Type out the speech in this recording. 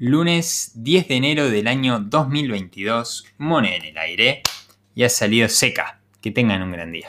Lunes 10 de enero del año 2022, moneda en el aire y ha salido seca. Que tengan un gran día.